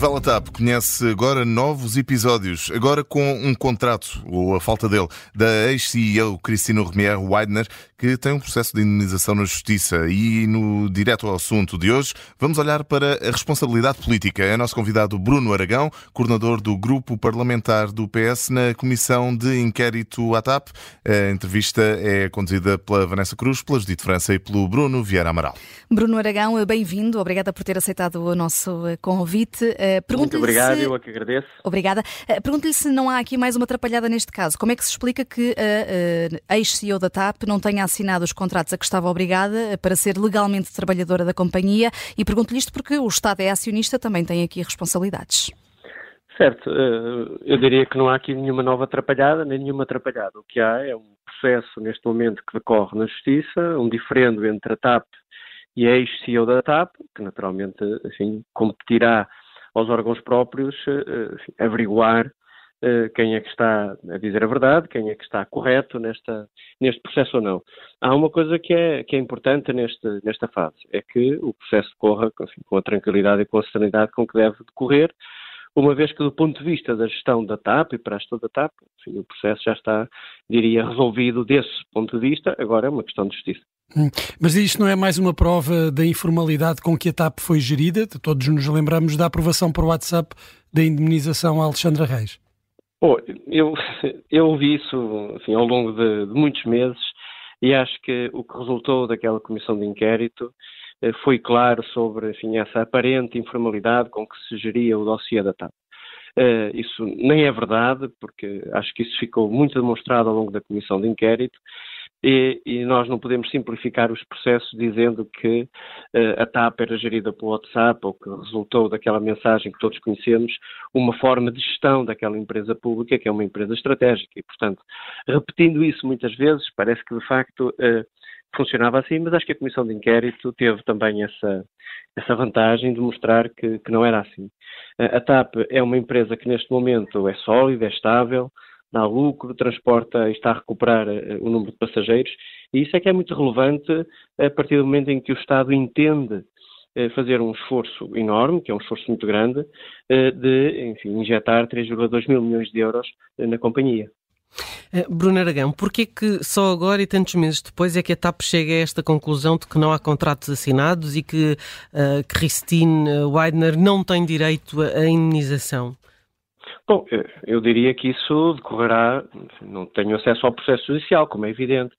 novela TAP conhece agora novos episódios, agora com um contrato, ou a falta dele, da ex-CEO Cristina Romier Weidner, que tem um processo de indemnização na Justiça. E no direto ao assunto de hoje, vamos olhar para a responsabilidade política. É nosso convidado Bruno Aragão, coordenador do grupo parlamentar do PS na Comissão de Inquérito à TAP. A entrevista é conduzida pela Vanessa Cruz, pela Judite França e pelo Bruno Vieira Amaral. Bruno Aragão, bem-vindo. Obrigada por ter aceitado o nosso convite. Muito obrigado, se... eu é que agradeço. Obrigada. Pergunto-lhe se não há aqui mais uma atrapalhada neste caso. Como é que se explica que a, a ex-CEO da TAP não tenha assinado os contratos a que estava obrigada para ser legalmente trabalhadora da companhia e pergunto-lhe isto porque o Estado é acionista, também tem aqui responsabilidades. Certo, eh, eu diria que não há aqui nenhuma nova atrapalhada, nem nenhuma atrapalhada. O que há é um processo neste momento que decorre na Justiça, um diferendo entre a TAP e a ex-CEO da TAP, que naturalmente, enfim, competirá aos órgãos próprios eh, enfim, averiguar eh, quem é que está a dizer a verdade, quem é que está correto nesta, neste processo ou não. Há uma coisa que é, que é importante neste, nesta fase, é que o processo decorra enfim, com a tranquilidade e com a serenidade com que deve decorrer, uma vez que do ponto de vista da gestão da TAP e para a gestão da TAP, enfim, o processo já está, diria, resolvido desse ponto de vista, agora é uma questão de justiça. Hum, mas isto não é mais uma prova da informalidade com que a TAP foi gerida? Todos nos lembramos da aprovação por WhatsApp da indemnização a Alexandra Reis. Bom, eu, eu ouvi isso enfim, ao longo de, de, muitos meses e acho que o que resultou daquela comissão de inquérito foi claro sobre enfim, essa aparente informalidade com que se geria o dossiê da TAP. Uh, isso nem é verdade, porque acho que isso ficou muito demonstrado ao longo da comissão de inquérito e, e, nós não podemos simplificar os processos dizendo que uh, a TAP era gerida pelo WhatsApp ou que resultou daquela mensagem que todos conhecemos uma forma de gestão daquela empresa pública que é uma empresa estratégica e, portanto, repetindo isso muitas vezes, parece que de facto uh, funcionava assim, mas acho que a Comissão de Inquérito teve também essa, essa vantagem de mostrar que, que não era assim. A TAP é uma empresa que neste momento é sólida, é estável, dá lucro, transporta e está a recuperar uh, o número de passageiros, e isso é que é muito relevante a partir do momento em que o Estado entende uh, fazer um esforço enorme, que é um esforço muito grande, uh, de, enfim, injetar 3,2 mil milhões de euros na companhia. Bruno Aragão, porquê que só agora e tantos meses depois é que a TAP chega a esta conclusão de que não há contratos assinados e que uh, Christine Weidner não tem direito à indenização? Bom, eu diria que isso decorrerá, não tenho acesso ao processo judicial, como é evidente.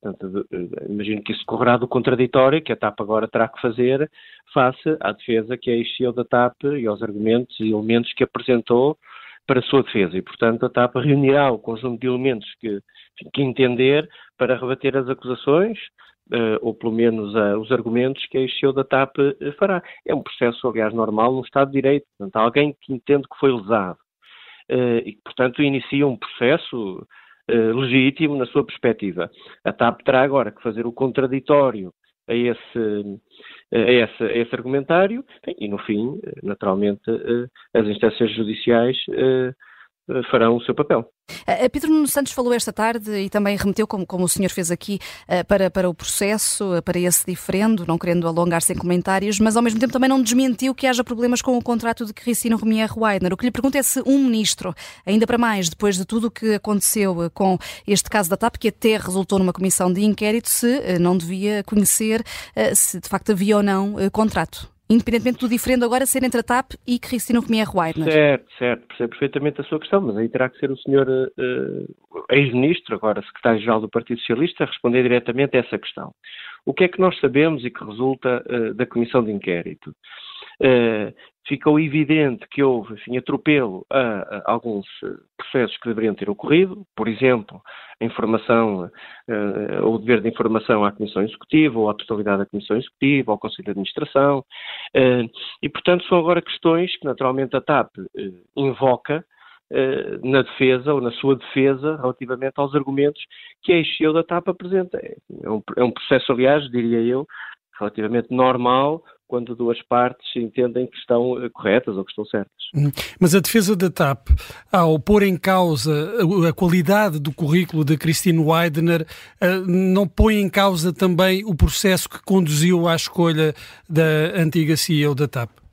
Portanto, imagino que isso decorrerá do contraditório que a TAP agora terá que fazer face à defesa que a da TAP e aos argumentos e elementos que apresentou para a sua defesa. E, portanto, a TAP reunirá o conjunto de elementos que, que entender para rebater as acusações, Uh, ou pelo menos uh, os argumentos que a CEO da TAP uh, fará. É um processo, aliás, normal no Estado de Direito. Portanto, alguém que entende que foi lesado e, portanto, inicia um processo legítimo na sua perspectiva. A TAP terá agora que fazer o contraditório a esse, a esse, a esse argumentário. E, no fim, naturalmente, eh, as instâncias judiciais farão o seu papel. Pedro Nuno Santos falou esta tarde e também remeteu, como, como o senhor fez aqui, eh, para, para o processo, eh, para esse diferendo, não querendo alongar-se em comentários, mas ao mesmo tempo também não desmentiu que haja problemas com o contrato de Cristina Romier Weidner. O que lhe pergunto é se um ministro, ainda para mais, depois de tudo o que aconteceu eh, com este caso da TAP, que até resultou numa comissão de inquérito, se não devia conhecer se de facto havia ou não contrato independentemente do diferendo agora ser entre a TAP e Cristina Romier Weidner. Certo, certo, percebo perfeitamente a sua questão, mas aí terá que ser o senhor uh, ex-ministro, agora secretário-geral do Partido Socialista, a responder diretamente a essa questão. O que é que nós sabemos e que resulta uh, da comissão de inquérito? Uh, ficou evidente que houve enfim, atropelo a, a, alguns processos que deveriam ter ocorrido, por exemplo, a informação, uh, o dever de informação à Comissão Executiva, ou à totalidade da Comissão Executiva, ao Conselho de Administração, uh, e portanto são agora questões que naturalmente a TAP uh, invoca na defesa ou na sua defesa relativamente aos argumentos que a ex da TAP apresenta. É um, é um processo, aliás, diria eu, relativamente normal quando duas partes entendem que estão eh, corretas ou que estão certas. Hum. Mas a defesa da TAP, ao pôr em causa a qualidade do currículo de Christine Weidner, eh, não põe em causa também o processo que conduziu à escolha da antiga CEO da TAP?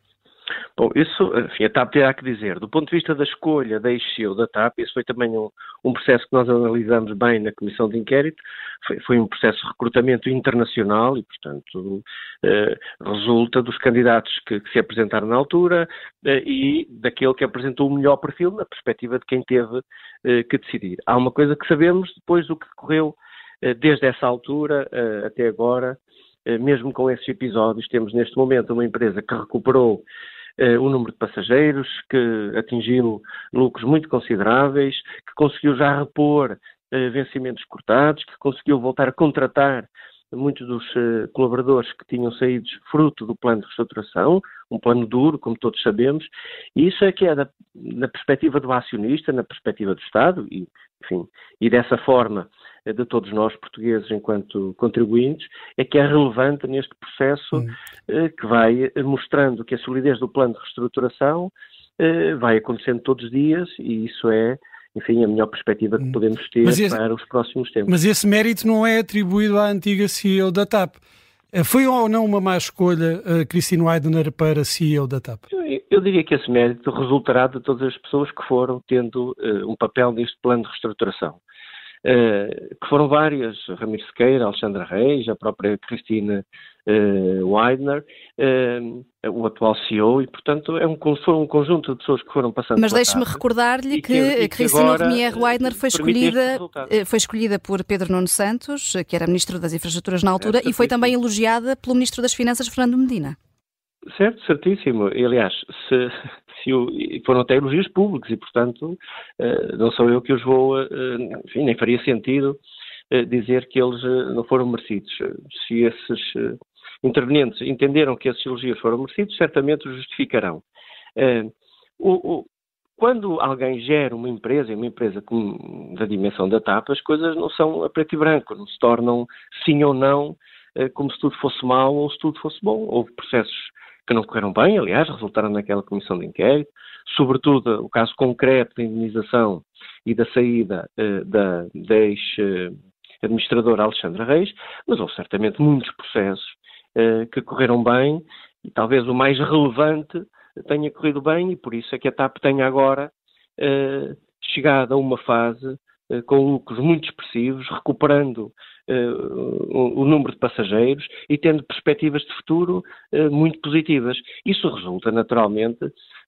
Bom, isso, enfim, a TAP terá que dizer. Do ponto de vista da escolha da ex-CEO da TAP, isso foi também um, um, processo que nós analisamos bem na Comissão de Inquérito. Foi, foi um processo de recrutamento internacional e, portanto, eh, resulta dos candidatos que, que, se apresentaram na altura eh, e daquele que apresentou o melhor perfil na perspectiva de quem teve eh, que decidir. Há uma coisa que sabemos depois do que decorreu eh, desde essa altura eh, até agora, eh, mesmo com esses episódios, temos neste momento uma empresa que recuperou eh, o número de passageiros, que atingiu lucros muito consideráveis, que conseguiu já repor eh, vencimentos cortados, que conseguiu voltar a contratar muitos dos uh, colaboradores que tinham saído fruto do plano de reestruturação, um plano duro, como todos sabemos, e isso é que é da, na perspectiva do acionista, na perspectiva do Estado, e, enfim, e dessa forma eh, de todos nós portugueses enquanto contribuintes, é que é relevante neste processo uh, que vai mostrando que a solidez do plano de reestruturação vai acontecendo todos os dias e isso é enfim, a melhor perspectiva que hum. podemos ter esse, para os próximos tempos. Mas esse mérito não é atribuído à antiga CEO da TAP. Eh, foi ou não uma má escolha a eh, Christine Weidner para CEO da TAP? Eu, eu, diria que esse mérito resultará de todas as pessoas que foram tendo uh, um papel neste plano de reestruturação. Uh, que foram várias, Ramiro Sequeira, Alexandra Reis, a própria Cristina uh, Weidner, uh, o atual CEO, e portanto é um, foi um conjunto de pessoas que foram passando Mas deixe-me recordar-lhe que, que Cristina Romier Weidner foi escolhida, foi escolhida por Pedro Nuno Santos, que era Ministro das Infraestruturas na altura, é, e foi também elogiada pelo Ministro das Finanças, Fernando Medina. Certo, certíssimo. E, aliás, se, se o, foram até elogios públicos e, portanto, uh, não sou eu que os vou, uh, enfim, nem faria sentido uh, dizer que eles não foram merecidos. Se esses intervenientes entenderam que esses elogios foram merecidos, certamente os justificarão. O, o, quando alguém gera uma empresa, uma empresa com, da dimensão da TAP, as coisas não são a preto e branco, não se tornam sim ou não, como se tudo fosse mau ou se tudo fosse bom. Houve processos que não correram bem, aliás, resultaram naquela comissão de inquérito, sobretudo o caso concreto da indenização e da saída uh, da, da ex-administradora Alexandra Reis, mas houve certamente muitos processos uh, que correram bem e talvez o mais relevante tenha corrido bem e por isso é que a TAP tenha agora uh, chegado a uma fase com lucros muito expressivos, recuperando uh, o, o, número de passageiros e tendo perspectivas de futuro uh, muito positivas. Isso resulta, naturalmente,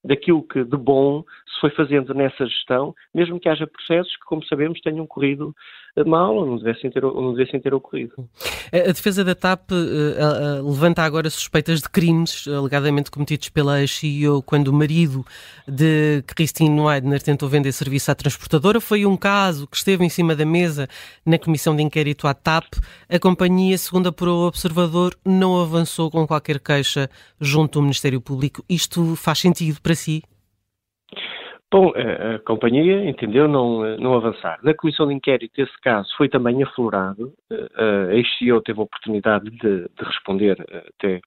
daquilo que de bom se foi fazendo nessa gestão, mesmo que haja processos que, como sabemos, tenham corrido mal não devessem ter, não devessem ter ocorrido. A defesa da TAP uh, uh, levanta agora suspeitas de crimes alegadamente cometidos pela CEO quando o marido de Christine Weidner tentou vender serviço à transportadora. Foi um caso que esteve em cima da mesa na comissão de inquérito à TAP. A companhia, segundo apurou o observador, não avançou com qualquer queixa junto ao Ministério Público. Isto faz sentido para si? Bom, a, companhia entendeu não, não avançar. Na comissão de inquérito, esse caso foi também aflorado. A ex-CEO teve a oportunidade de, de responder até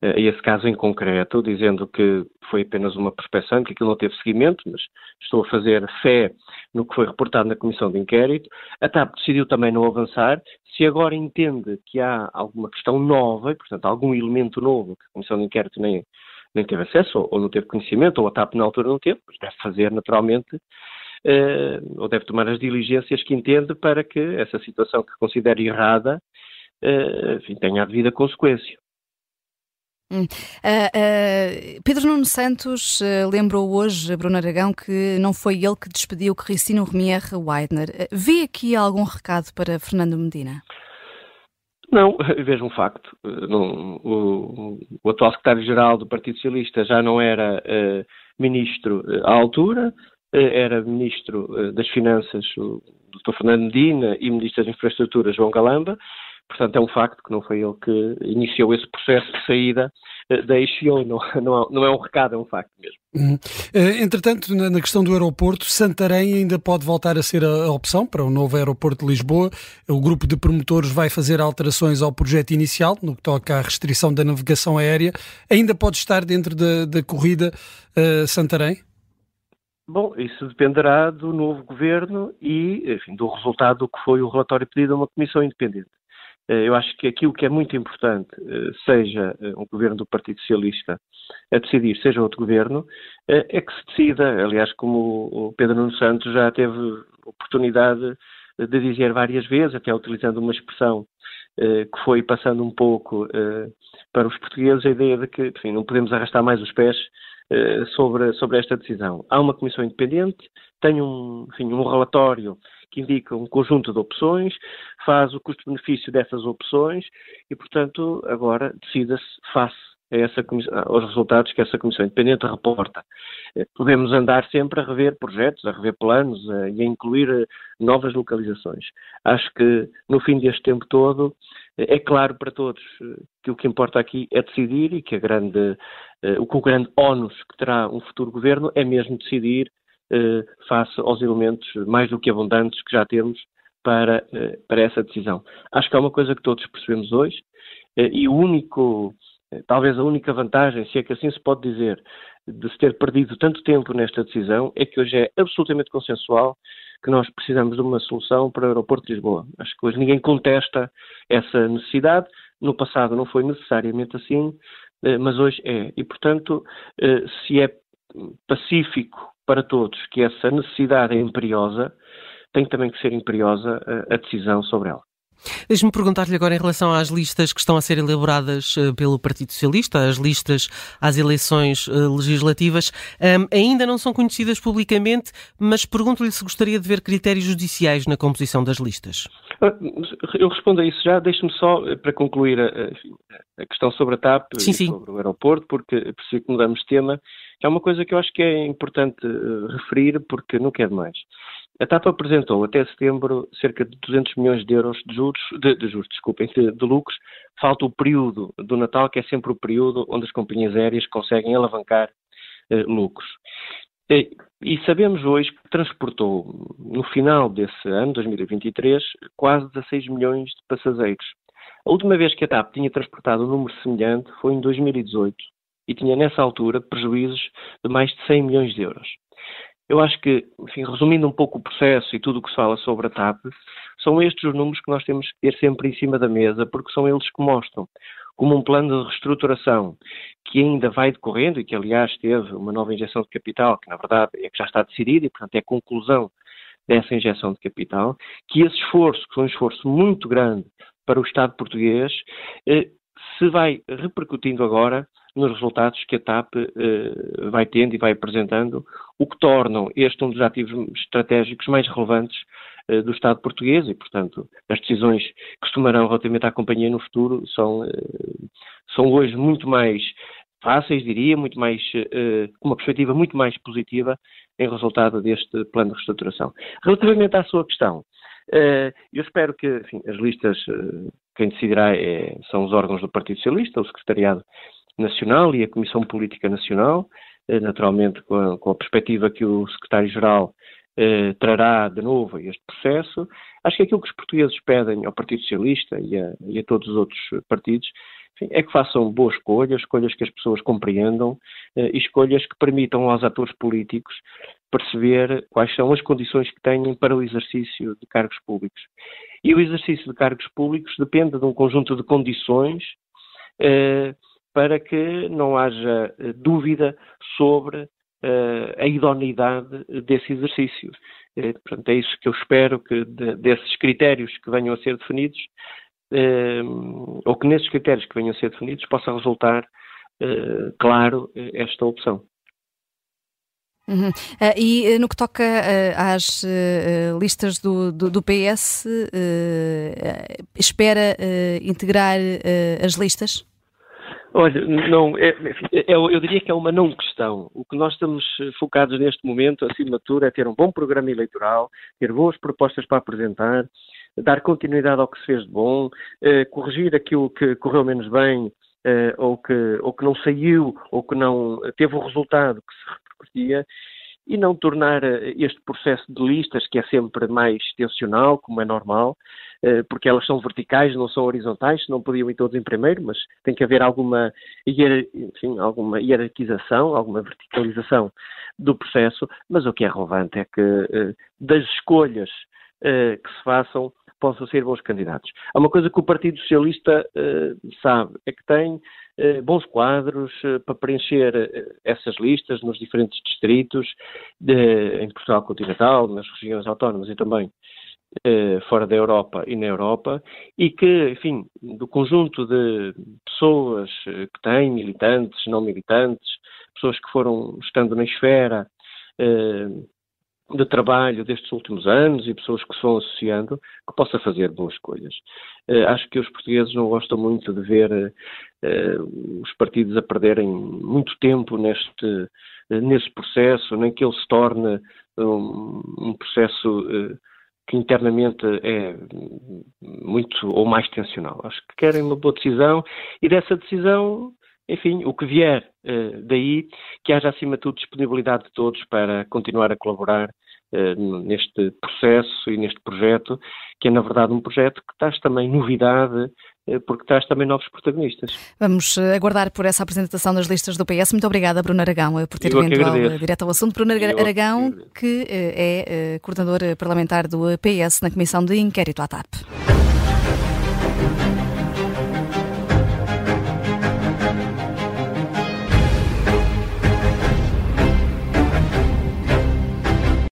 a esse caso em concreto, dizendo que foi apenas uma prospeção, que aquilo não teve seguimento, mas estou a fazer fé no que foi reportado na comissão de inquérito. A TAP decidiu também não avançar. Se agora entende que há alguma questão nova, portanto, algum elemento novo que a comissão de inquérito nem, nem teve acesso, ou não teve conhecimento, ou a TAP na altura não teve, mas deve fazer naturalmente, uh, ou deve tomar as diligências que entende para que essa situação que considera errada, uh, enfim, tenha a devida consequência. Uh, uh, Pedro Nuno Santos uh, lembrou hoje, Bruno Aragão, que não foi ele que despediu Cristino Romier Weidner. vê aqui algum recado para Fernando Medina? Não, vejo um facto. Não, o, o, atual secretário-geral do Partido Socialista já não era uh, ministro uh, à altura, uh, era ministro das Finanças, o Dr. Fernando Medina, e ministro das Infraestruturas, João Galamba. Portanto, é um facto que não foi ele que iniciou esse processo de saída da EXIO, não, não, não é um recado, é um facto mesmo. Uhum. Entretanto, na questão do aeroporto, Santarém ainda pode voltar a ser a opção para o novo aeroporto de Lisboa. O grupo de promotores vai fazer alterações ao projeto inicial, no que toca à restrição da navegação aérea. Ainda pode estar dentro da, da corrida uh, Santarém? Bom, isso dependerá do novo governo e, enfim, do resultado do que foi o relatório pedido a uma comissão independente. Eu acho que aquilo que é muito importante, seja um governo do Partido Socialista a decidir, seja outro governo, é que se decida. Aliás, como o Pedro Nuno Santos já teve oportunidade de dizer várias vezes, até utilizando uma expressão que foi passando um pouco para os portugueses, a ideia de que enfim, não podemos arrastar mais os pés sobre, sobre esta decisão. Há uma comissão independente, tem um, enfim, um relatório que indica um conjunto de opções, faz o custo-benefício dessas opções e, portanto, agora decida-se face essa aos resultados que essa Comissão Independente reporta. Eh, podemos andar sempre a rever projetos, a rever planos a, e a incluir eh, novas localizações. Acho que no fim deste tempo todo eh, é claro para todos que o que importa aqui é decidir e que a grande, o o grande ónus que terá um futuro governo é mesmo decidir eh, face aos elementos mais do que abundantes que já temos para, eh, para essa decisão. Acho que é uma coisa que todos percebemos hoje eh, e o único, talvez a única vantagem, se é que assim se pode dizer, de se ter perdido tanto tempo nesta decisão é que hoje é absolutamente consensual que nós precisamos de uma solução para o aeroporto de Lisboa. Acho que hoje ninguém contesta essa necessidade. No passado não foi necessariamente assim, mas hoje é. E, portanto, se é pacífico para todos que essa necessidade é imperiosa, tem também que ser imperiosa a, a decisão sobre ela. Deixe-me perguntar-lhe agora em relação às listas que estão a ser elaboradas uh, pelo Partido Socialista, as listas às eleições uh, legislativas, um, ainda não são conhecidas publicamente, mas pergunto-lhe se gostaria de ver critérios judiciais na composição das listas. Ah, eu respondo a isso já, deixe-me só, eh, para concluir a, a, questão sobre a TAP sim, e sim. sobre o aeroporto, porque preciso que mudamos de tema, é uma coisa que eu acho que é importante uh, referir, porque não quero mais. A TAP apresentou até setembro cerca de 200 milhões de euros de juros, de, de juros, desculpem, de, de, lucros. Falta o período do Natal, que é sempre o período onde as companhias aéreas conseguem alavancar uh, lucros. E, e sabemos hoje que transportou, no final desse ano, 2023, quase 16 milhões de passageiros. A última vez que a TAP tinha transportado um número semelhante foi em 2018, e tinha nessa altura prejuízos de mais de 100 milhões de euros. Eu acho que, enfim, resumindo um pouco o processo e tudo o que se fala sobre a TAP, são estes os números que nós temos que ter sempre em cima da mesa, porque são eles que mostram como um plano de reestruturação que ainda vai decorrendo e que, aliás, teve uma nova injeção de capital, que na verdade é que já está decidida e, portanto, é a conclusão dessa injeção de capital, que esse esforço, que foi um esforço muito grande para o Estado português, eh, se vai repercutindo agora nos resultados que a TAP uh, vai tendo e vai apresentando, o que tornam este um dos ativos estratégicos mais relevantes uh, do Estado português e, portanto, as decisões que se tomarão relativamente à companhia no futuro são, uh, são hoje muito mais fáceis, diria, muito mais, com uma perspectiva muito mais positiva em resultado deste plano de reestruturação. Relativamente à sua questão, eu espero que enfim, as listas, quem decidirá é, são os órgãos do Partido Socialista, o Secretariado Nacional e a Comissão Política Nacional, eh, naturalmente com a, com a perspectiva que o Secretário-Geral eh, trará de novo a este processo. Acho que aquilo que os portugueses pedem ao Partido Socialista e a, e a todos os outros partidos enfim, é que façam boas escolhas, escolhas que as pessoas compreendam eh, e escolhas que permitam aos atores políticos perceber quais são as condições que têm para o exercício de cargos públicos. E o exercício de cargos públicos depende de um conjunto de condições eh, para que não haja eh, dúvida sobre uh, a idoneidade desse exercício. Uh, portanto, é isso que eu espero que de, desses critérios que venham a ser definidos, uh, ou que nesses critérios que venham a ser definidos, possa resultar, claro, esta opção. Uhum. Uh, e uh, no que toca uh, às listas do, do, do PS, espera integrar as listas? Olha, não, é, é, eu diria que é uma não questão. O que nós estamos focados neste momento, acima de tudo, é ter um bom programa eleitoral, ter boas propostas para apresentar, dar continuidade ao que se fez de bom, eh, corrigir aquilo que correu menos bem, eh, ou, que, ou que não saiu, ou que não teve o resultado que se repercutia, e não tornar eh, este processo de listas, que é sempre mais tensional, como é normal, eh, porque elas são verticais, não são horizontais, não podiam ir todos em primeiro, mas tem que haver alguma, enfim, alguma hierarquização, alguma verticalização do processo, mas o que é relevante é que eh, das escolhas que se façam possam ser bons candidatos. Há uma coisa que o Partido Socialista sabe, é que tem bons quadros para preencher essas listas nos diferentes distritos, em Portugal continental, nas regiões autónomas e também eh, fora da Europa e na Europa, e que, enfim, do conjunto de pessoas eh, que têm, militantes, não militantes, pessoas que foram estando na esfera eh, de trabalho destes últimos anos e pessoas que se vão associando, que possa fazer boas escolhas. acho que os portugueses não gostam muito de ver os partidos a perderem muito tempo neste, nesse processo, nem que ele se torne um, um processo que internamente é muito ou mais tensional. Acho que querem uma boa decisão e dessa decisão, enfim, o que vier uh, daí, que haja acima de tudo disponibilidade de todos para continuar a colaborar uh, neste processo e neste projeto, que é na verdade um projeto que traz também novidade porque traz também novos protagonistas. Vamos eh, aguardar por essa apresentação das listas do PS. Muito obrigada, Bruno Aragão, eh, por ter Eu vindo ao, direto ao assunto. Bruno Eu Aragão, que é coordenador parlamentar do PS na Comissão de Inquérito à TAP.